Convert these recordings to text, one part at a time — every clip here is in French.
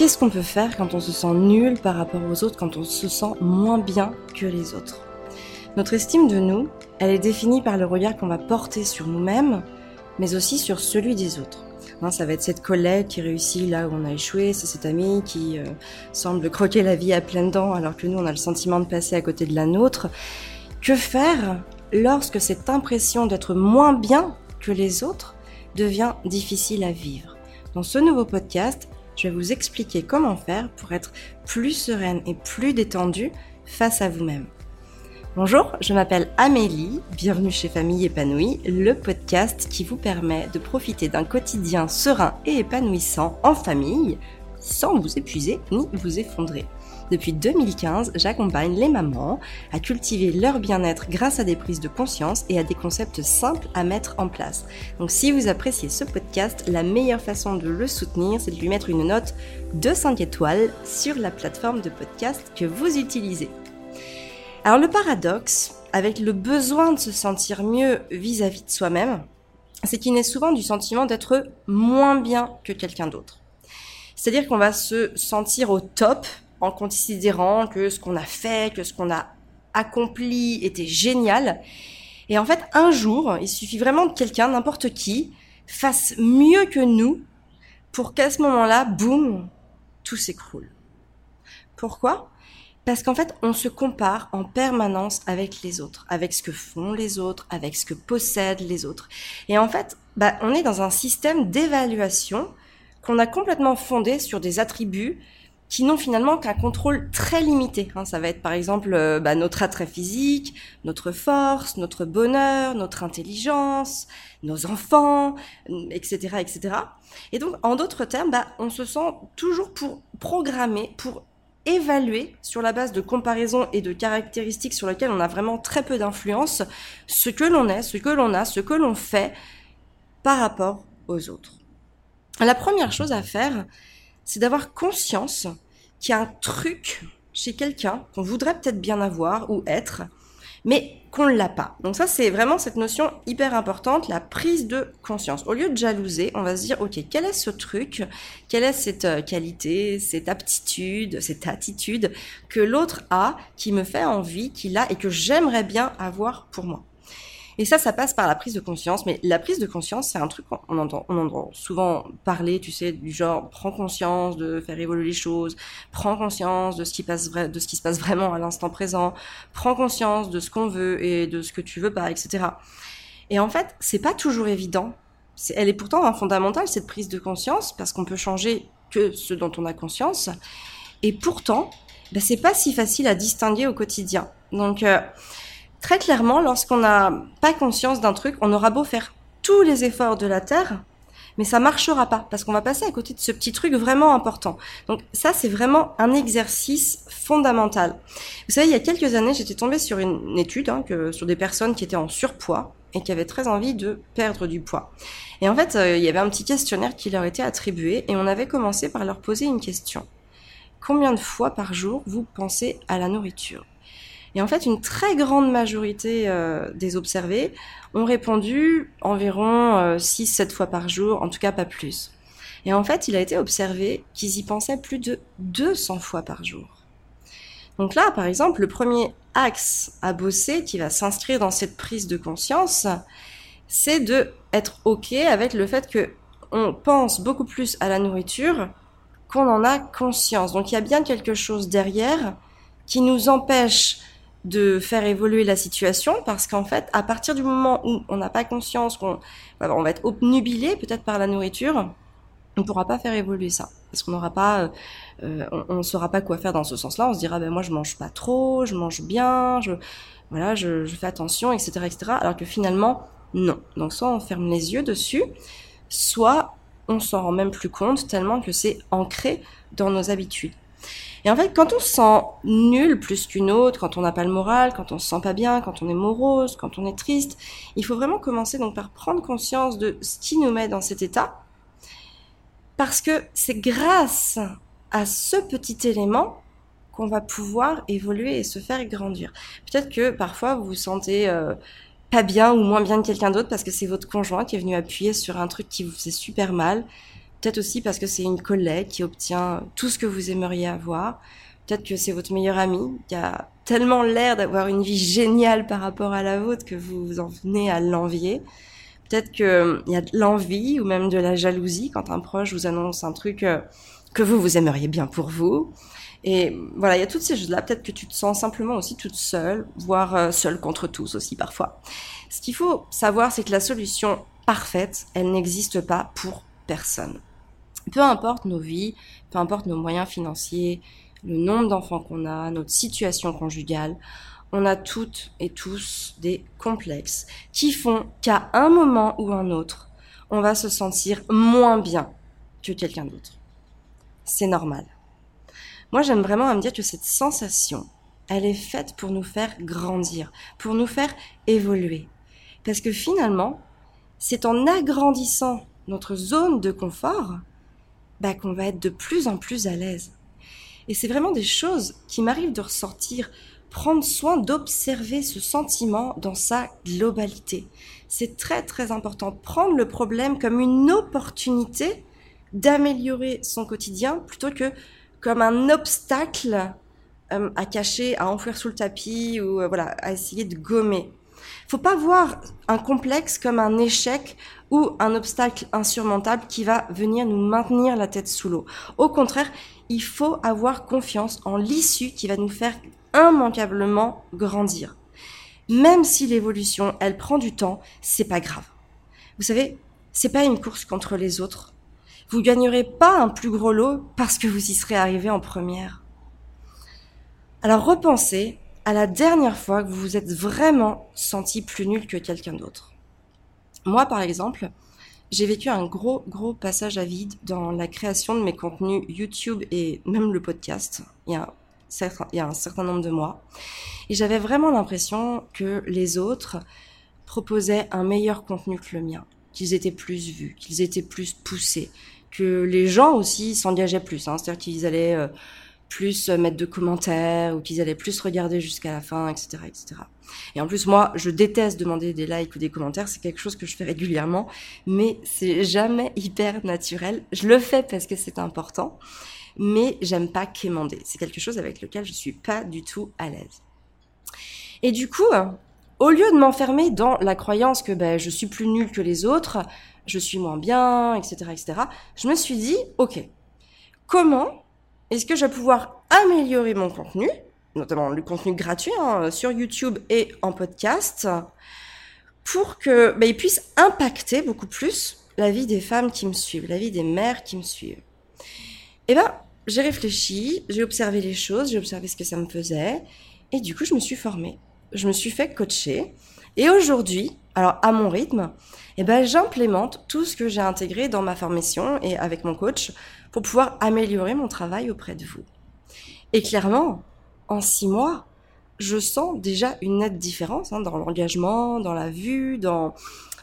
Qu'est-ce qu'on peut faire quand on se sent nul par rapport aux autres, quand on se sent moins bien que les autres? Notre estime de nous, elle est définie par le regard qu'on va porter sur nous-mêmes, mais aussi sur celui des autres. Hein, ça va être cette collègue qui réussit là où on a échoué, c'est cet ami qui euh, semble croquer la vie à pleines dents alors que nous on a le sentiment de passer à côté de la nôtre. Que faire lorsque cette impression d'être moins bien que les autres devient difficile à vivre? Dans ce nouveau podcast, je vais vous expliquer comment faire pour être plus sereine et plus détendue face à vous-même. Bonjour, je m'appelle Amélie, bienvenue chez Famille épanouie, le podcast qui vous permet de profiter d'un quotidien serein et épanouissant en famille sans vous épuiser ni vous effondrer. Depuis 2015, j'accompagne les mamans à cultiver leur bien-être grâce à des prises de conscience et à des concepts simples à mettre en place. Donc si vous appréciez ce podcast, la meilleure façon de le soutenir, c'est de lui mettre une note de 5 étoiles sur la plateforme de podcast que vous utilisez. Alors le paradoxe, avec le besoin de se sentir mieux vis-à-vis de soi-même, c'est qu'il naît souvent du sentiment d'être moins bien que quelqu'un d'autre. C'est-à-dire qu'on va se sentir au top en considérant que ce qu'on a fait, que ce qu'on a accompli était génial. Et en fait, un jour, il suffit vraiment de quelqu'un, n'importe qui, fasse mieux que nous pour qu'à ce moment-là, boum, tout s'écroule. Pourquoi? Parce qu'en fait, on se compare en permanence avec les autres, avec ce que font les autres, avec ce que possèdent les autres. Et en fait, bah, on est dans un système d'évaluation qu'on a complètement fondé sur des attributs qui n'ont finalement qu'un contrôle très limité. Hein. Ça va être par exemple euh, bah, notre attrait physique, notre force, notre bonheur, notre intelligence, nos enfants, etc., etc. Et donc, en d'autres termes, bah, on se sent toujours pour programmer, pour évaluer sur la base de comparaisons et de caractéristiques sur lesquelles on a vraiment très peu d'influence, ce que l'on est, ce que l'on a, ce que l'on fait par rapport aux autres. La première chose à faire, c'est d'avoir conscience qu'il y a un truc chez quelqu'un qu'on voudrait peut-être bien avoir ou être, mais qu'on ne l'a pas. Donc ça, c'est vraiment cette notion hyper importante, la prise de conscience. Au lieu de jalouser, on va se dire, ok, quel est ce truc, quelle est cette euh, qualité, cette aptitude, cette attitude que l'autre a, qui me fait envie, qu'il a et que j'aimerais bien avoir pour moi. Et ça, ça passe par la prise de conscience. Mais la prise de conscience, c'est un truc qu'on entend, on entend souvent parler, tu sais, du genre, prends conscience de faire évoluer les choses, prends conscience de ce qui passe de ce qui se passe vraiment à l'instant présent, prends conscience de ce qu'on veut et de ce que tu veux pas, etc. Et en fait, c'est pas toujours évident. elle est pourtant fondamentale, cette prise de conscience, parce qu'on peut changer que ce dont on a conscience. Et pourtant, ben, c'est pas si facile à distinguer au quotidien. Donc, euh, très clairement, lorsqu'on n'a pas conscience d'un truc, on aura beau faire tous les efforts de la Terre, mais ça marchera pas parce qu'on va passer à côté de ce petit truc vraiment important. Donc ça, c'est vraiment un exercice fondamental. Vous savez, il y a quelques années, j'étais tombée sur une étude hein, sur des personnes qui étaient en surpoids et qui avaient très envie de perdre du poids. Et en fait, euh, il y avait un petit questionnaire qui leur était attribué et on avait commencé par leur poser une question. Combien de fois par jour vous pensez à la nourriture? Et en fait, une très grande majorité euh, des observés ont répondu environ 6-7 euh, fois par jour, en tout cas pas plus. Et en fait, il a été observé qu'ils y pensaient plus de 200 fois par jour. Donc là, par exemple, le premier axe à bosser qui va s'inscrire dans cette prise de conscience, c'est de être ok avec le fait que on pense beaucoup plus à la nourriture qu'on en a conscience. Donc il y a bien quelque chose derrière qui nous empêche de faire évoluer la situation parce qu'en fait, à partir du moment où on n'a pas conscience qu'on on va être obnubilé peut-être par la nourriture, on ne pourra pas faire évoluer ça parce qu'on n'aura pas, euh, on ne saura pas quoi faire dans ce sens-là. On se dira ben moi je mange pas trop, je mange bien, je voilà, fais attention, etc., etc. Alors que finalement non. Donc soit on ferme les yeux dessus, soit on s'en rend même plus compte tellement que c'est ancré dans nos habitudes. Et en fait, quand on se sent nul plus qu'une autre, quand on n'a pas le moral, quand on se sent pas bien, quand on est morose, quand on est triste, il faut vraiment commencer donc par prendre conscience de ce qui nous met dans cet état. Parce que c'est grâce à ce petit élément qu'on va pouvoir évoluer et se faire grandir. Peut-être que parfois vous vous sentez euh, pas bien ou moins bien que quelqu'un d'autre parce que c'est votre conjoint qui est venu appuyer sur un truc qui vous faisait super mal Peut-être aussi parce que c'est une collègue qui obtient tout ce que vous aimeriez avoir. Peut-être que c'est votre meilleur ami qui a tellement l'air d'avoir une vie géniale par rapport à la vôtre que vous en venez à l'envier. Peut-être qu'il euh, y a de l'envie ou même de la jalousie quand un proche vous annonce un truc euh, que vous, vous aimeriez bien pour vous. Et voilà, il y a toutes ces choses-là. Peut-être que tu te sens simplement aussi toute seule, voire euh, seule contre tous aussi parfois. Ce qu'il faut savoir, c'est que la solution parfaite, elle n'existe pas pour personne. Peu importe nos vies, peu importe nos moyens financiers, le nombre d'enfants qu'on a, notre situation conjugale, on a toutes et tous des complexes qui font qu'à un moment ou un autre, on va se sentir moins bien que quelqu'un d'autre. C'est normal. Moi, j'aime vraiment à me dire que cette sensation, elle est faite pour nous faire grandir, pour nous faire évoluer. Parce que finalement, c'est en agrandissant notre zone de confort bah, qu'on va être de plus en plus à l'aise. Et c'est vraiment des choses qui m'arrivent de ressortir, prendre soin d'observer ce sentiment dans sa globalité. C'est très très important. Prendre le problème comme une opportunité d'améliorer son quotidien plutôt que comme un obstacle euh, à cacher, à enfouir sous le tapis ou euh, voilà, à essayer de gommer. Faut pas voir un complexe comme un échec ou un obstacle insurmontable qui va venir nous maintenir la tête sous l'eau. Au contraire, il faut avoir confiance en l'issue qui va nous faire immanquablement grandir. Même si l'évolution, elle prend du temps, c'est pas grave. Vous savez, c'est pas une course contre les autres. Vous gagnerez pas un plus gros lot parce que vous y serez arrivé en première. Alors repensez à la dernière fois que vous vous êtes vraiment senti plus nul que quelqu'un d'autre. Moi, par exemple, j'ai vécu un gros, gros passage à vide dans la création de mes contenus YouTube et même le podcast il y a, un certain nombre de mois. Et j'avais vraiment l'impression que les autres proposaient un meilleur contenu que le mien, qu'ils étaient plus vus, qu'ils étaient plus poussés, que les gens aussi s'engageaient plus. Hein, C'est-à-dire qu'ils allaient euh, plus mettre de commentaires ou qu'ils allaient plus regarder jusqu'à la fin, etc., etc. Et en plus, moi, je déteste demander des likes ou des commentaires. C'est quelque chose que je fais régulièrement, mais c'est jamais hyper naturel. Je le fais parce que c'est important, mais j'aime pas quémander. C'est quelque chose avec lequel je suis pas du tout à l'aise. Et du coup, au lieu de m'enfermer dans la croyance que ben, je suis plus nulle que les autres, je suis moins bien, etc., etc., je me suis dit, ok, comment est-ce que je vais pouvoir améliorer mon contenu, notamment le contenu gratuit hein, sur YouTube et en podcast, pour que bah, il puisse impacter beaucoup plus la vie des femmes qui me suivent, la vie des mères qui me suivent? Eh ben, j'ai réfléchi, j'ai observé les choses, j'ai observé ce que ça me faisait, et du coup, je me suis formée. Je me suis fait coacher, et aujourd'hui, alors à mon rythme, eh ben, j'implémente tout ce que j'ai intégré dans ma formation et avec mon coach pour pouvoir améliorer mon travail auprès de vous. Et clairement, en six mois, je sens déjà une nette différence hein, dans l'engagement, dans la vue, dans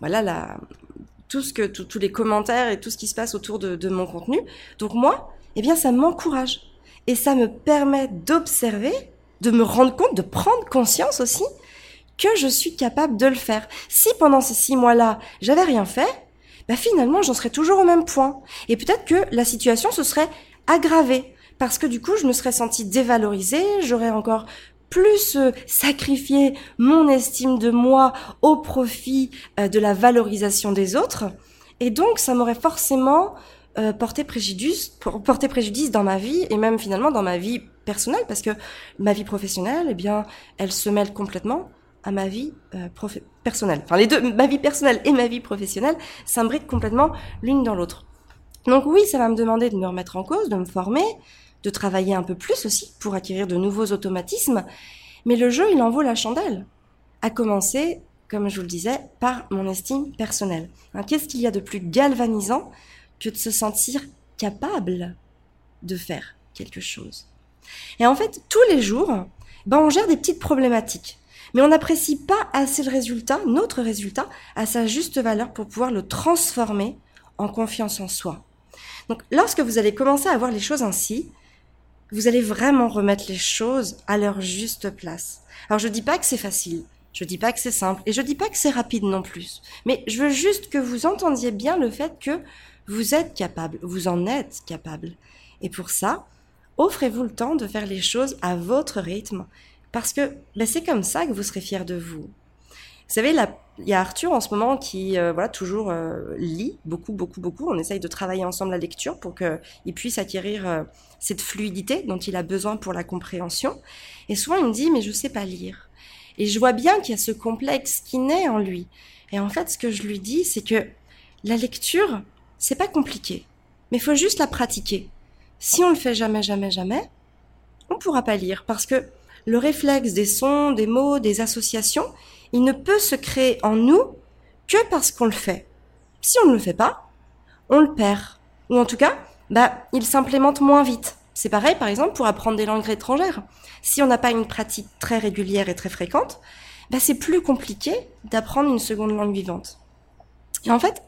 voilà la, tout ce que tous les commentaires et tout ce qui se passe autour de, de mon contenu. Donc moi, eh bien, ça m'encourage et ça me permet d'observer, de me rendre compte, de prendre conscience aussi que je suis capable de le faire. Si pendant ces six mois-là, j'avais rien fait, bah finalement, j'en serais toujours au même point. Et peut-être que la situation se serait aggravée parce que du coup, je me serais sentie dévalorisée, j'aurais encore plus euh, sacrifié mon estime de moi au profit euh, de la valorisation des autres. Et donc, ça m'aurait forcément euh, porté préjudice, préjudice dans ma vie et même finalement dans ma vie personnelle parce que ma vie professionnelle, eh bien, elle se mêle complètement à ma vie euh, personnelle. Enfin, les deux, ma vie personnelle et ma vie professionnelle s'imbriquent complètement l'une dans l'autre. Donc oui, ça va me demander de me remettre en cause, de me former, de travailler un peu plus aussi pour acquérir de nouveaux automatismes. Mais le jeu, il en vaut la chandelle. À commencer, comme je vous le disais, par mon estime personnelle. Hein, Qu'est-ce qu'il y a de plus galvanisant que de se sentir capable de faire quelque chose? Et en fait, tous les jours, ben, on gère des petites problématiques mais on n'apprécie pas assez le résultat, notre résultat, à sa juste valeur pour pouvoir le transformer en confiance en soi. Donc lorsque vous allez commencer à voir les choses ainsi, vous allez vraiment remettre les choses à leur juste place. Alors je dis pas que c'est facile, je dis pas que c'est simple et je dis pas que c'est rapide non plus. Mais je veux juste que vous entendiez bien le fait que Vous êtes capable, vous en êtes capable. Et pour ça, offrez-vous le temps de faire les choses à votre rythme, parce que ben, c'est comme ça que vous serez fier de vous. Vous savez, il y a Arthur en ce moment qui, euh, voilà, toujours euh, lit beaucoup, beaucoup, beaucoup. On essaye de travailler ensemble la lecture pour qu'il puisse acquérir euh, cette fluidité dont il a besoin pour la compréhension. Et souvent, il me dit, mais je sais pas lire. Et je vois bien qu'il y a ce complexe qui naît en lui. Et en fait, ce que je lui dis, c'est que la lecture, c'est pas compliqué. Mais il faut juste la pratiquer. Si on le fait jamais, jamais, jamais, on pourra pas lire parce que le réflexe des sons, des mots, des associations, il ne peut se créer en nous que parce qu'on le fait. Si on ne le fait pas, on le perd. Ou en tout cas, bah, il s'implémente moins vite. C'est pareil, par exemple, pour apprendre des langues étrangères. Si on n'a pas une pratique très régulière et très fréquente, bah, c'est plus compliqué d'apprendre une seconde langue vivante. Et en fait,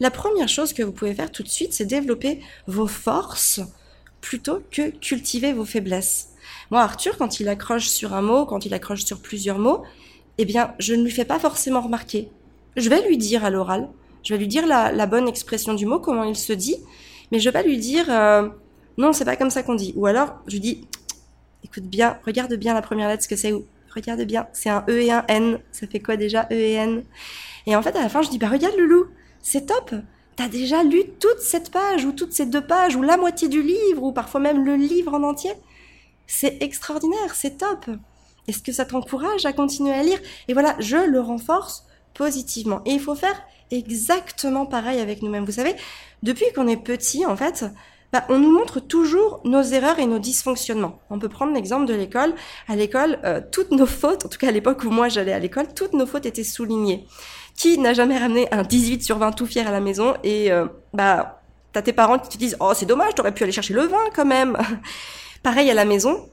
la première chose que vous pouvez faire tout de suite, c'est développer vos forces plutôt que cultiver vos faiblesses. Moi, Arthur, quand il accroche sur un mot, quand il accroche sur plusieurs mots, eh bien, je ne lui fais pas forcément remarquer. Je vais lui dire à l'oral, je vais lui dire la, bonne expression du mot, comment il se dit, mais je vais pas lui dire euh, non, c'est pas comme ça qu'on dit. Ou alors, je lui dis écoute bien, regarde bien la première lettre, ce que c'est. Regarde bien, c'est un E et un N. Ça fait quoi déjà E et N? Et en fait, à la fin, je dis bah regarde Loulou, c'est top. T'as déjà lu toute cette page ou toutes ces deux pages ou la moitié du livre ou parfois même le livre en entier. C'est extraordinaire, c'est top. Est-ce que ça t'encourage à continuer à lire? Et voilà, je le renforce positivement. Et il faut faire exactement pareil avec nous-mêmes. Vous savez, depuis qu'on est petit, en fait, bah, on nous montre toujours nos erreurs et nos dysfonctionnements. On peut prendre l'exemple de l'école. À l'école, euh, toutes nos fautes, en tout cas à l'époque où moi j'allais à l'école, toutes nos fautes étaient soulignées. Qui n'a jamais ramené un 18 sur 20 tout fier à la maison et euh, bah t'as tes parents qui te disent oh c'est dommage t'aurais pu aller chercher le vin quand même. Pareil à la maison,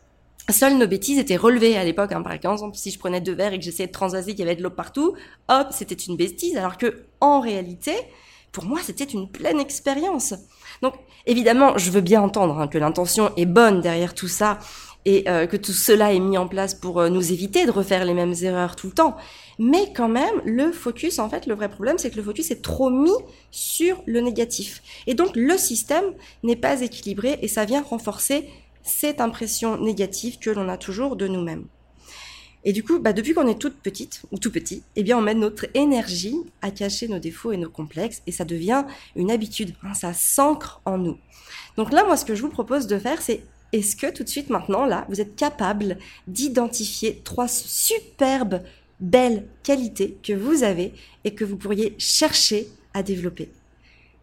Seules nos bêtises étaient relevées à l'époque. Hein. Par exemple, si je prenais deux verres et que j'essayais de transvaser, qu'il y avait de l'eau partout, hop, c'était une bêtise. Alors que, en réalité, pour moi, c'était une pleine expérience. Donc, évidemment, je veux bien entendre hein, que l'intention est bonne derrière tout ça et euh, que tout cela est mis en place pour euh, nous éviter de refaire les mêmes erreurs tout le temps. Mais quand même, le focus, en fait, le vrai problème, c'est que le focus est trop mis sur le négatif. Et donc, le système n'est pas équilibré et ça vient renforcer cette impression négative que l'on a toujours de nous-mêmes. Et du coup, bah, depuis qu'on est toute petite ou tout petit, eh bien, on met notre énergie à cacher nos défauts et nos complexes, et ça devient une habitude. Hein, ça s'ancre en nous. Donc là, moi, ce que je vous propose de faire, c'est est-ce que tout de suite maintenant, là, vous êtes capable d'identifier trois superbes, belles qualités que vous avez et que vous pourriez chercher à développer?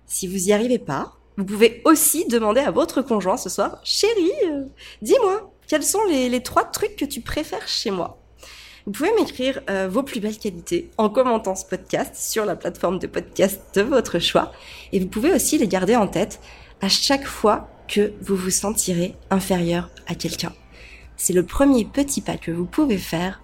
Si vous n'y arrivez pas, vous pouvez aussi demander à votre conjoint ce soir, chérie, euh, dis-moi, quels sont les, trois trucs que tu préfères chez moi? Vous pouvez m'écrire euh, vos plus belles qualités en commentant ce podcast sur la plateforme de podcast de votre choix. Et vous pouvez aussi les garder en tête à chaque fois que vous vous sentirez inférieur à quelqu'un. C'est le premier petit pas que vous pouvez faire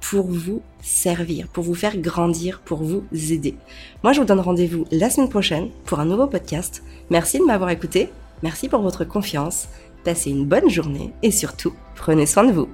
pour vous servir, pour vous faire grandir, pour vous aider. Moi, je vous donne rendez-vous la semaine prochaine pour un nouveau podcast. Merci de m'avoir écouté, merci pour votre confiance, passez une bonne journée et surtout, prenez soin de vous.